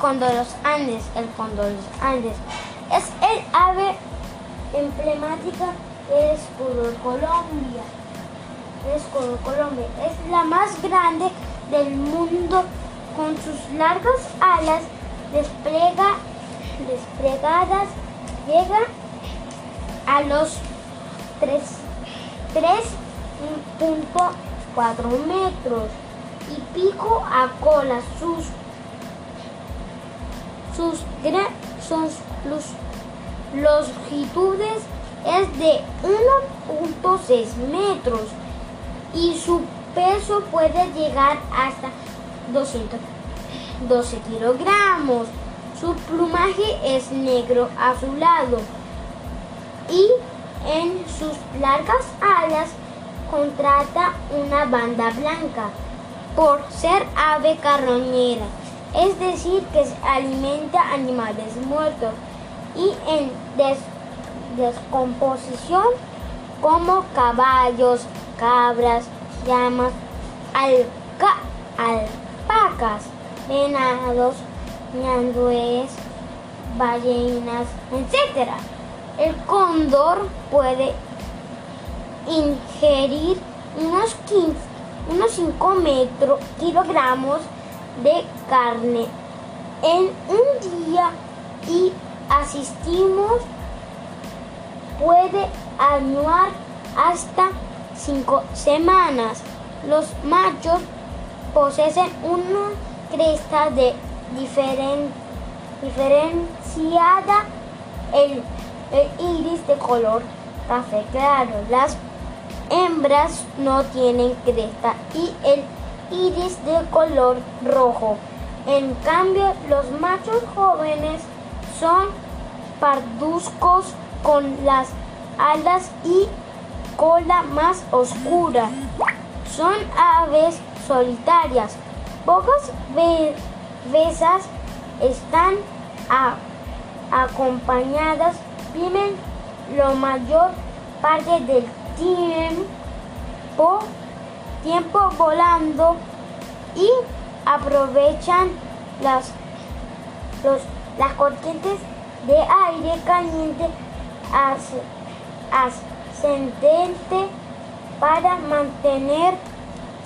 cóndor los Andes. El cóndor los Andes es el ave emblemática del escudo Colombia. El escudo Colombia es la más grande del mundo con sus largas alas despliega, desplegadas llega a los 3.4 metros y pico a cola sus sus, longitudes es de 1.6 metros y su peso puede llegar hasta 212 kilogramos. Su plumaje es negro azulado y en sus largas alas contrata una banda blanca por ser ave carroñera, es decir, que alimenta animales muertos y en descomposición como caballos, cabras, llamas, alpacas, venados, ñandúes, ballenas, etc. El cóndor puede ingerir unos 15, unos 5 metros, kilogramos de carne en un día y asistimos puede anuar hasta 5 semanas. Los machos poseen una cresta de diferenciada. El el iris de color café claro. Las hembras no tienen cresta y el iris de color rojo. En cambio, los machos jóvenes son parduzcos con las alas y cola más oscura. Son aves solitarias. Pocas veces están acompañadas viven la mayor parte del tiempo, tiempo volando y aprovechan las, las corrientes de aire caliente ascendente para mantener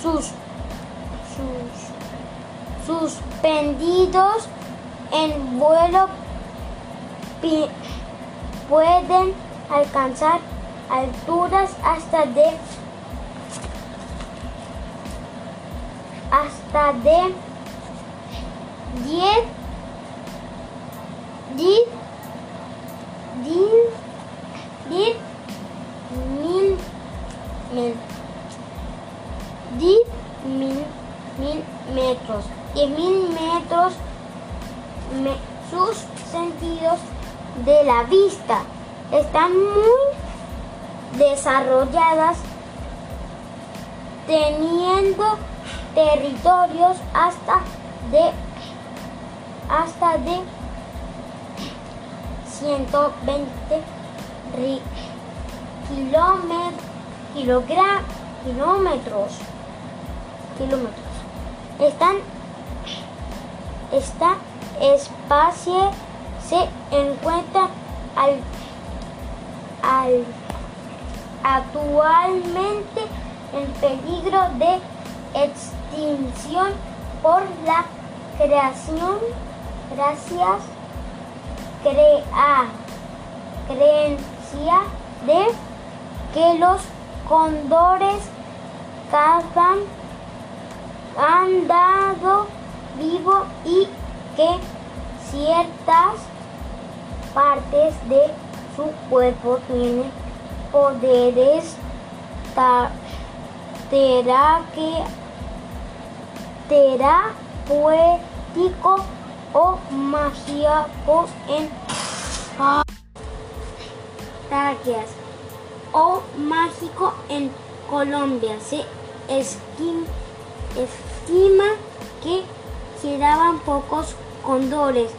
sus, sus suspendidos en vuelo pueden alcanzar alturas hasta de hasta de 10 10 10 mil mil 10 mil mil metros y mil metros sus sentidos de la vista. Están muy desarrolladas teniendo territorios hasta de hasta de 120 kilómetros. Kilómetros. Están esta espacio se encuentra al, actualmente en peligro de extinción por la creación gracias crea, creencia de que los condores cazan han dado vivo y que ciertas partes de su cuerpo tienen poderes terapéuticos o mágicos en o mágico en Colombia. Se estima que quedaban pocos condores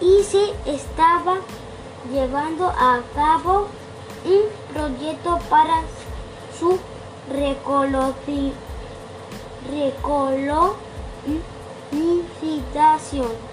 y se estaba llevando a cabo un proyecto para su recolonización.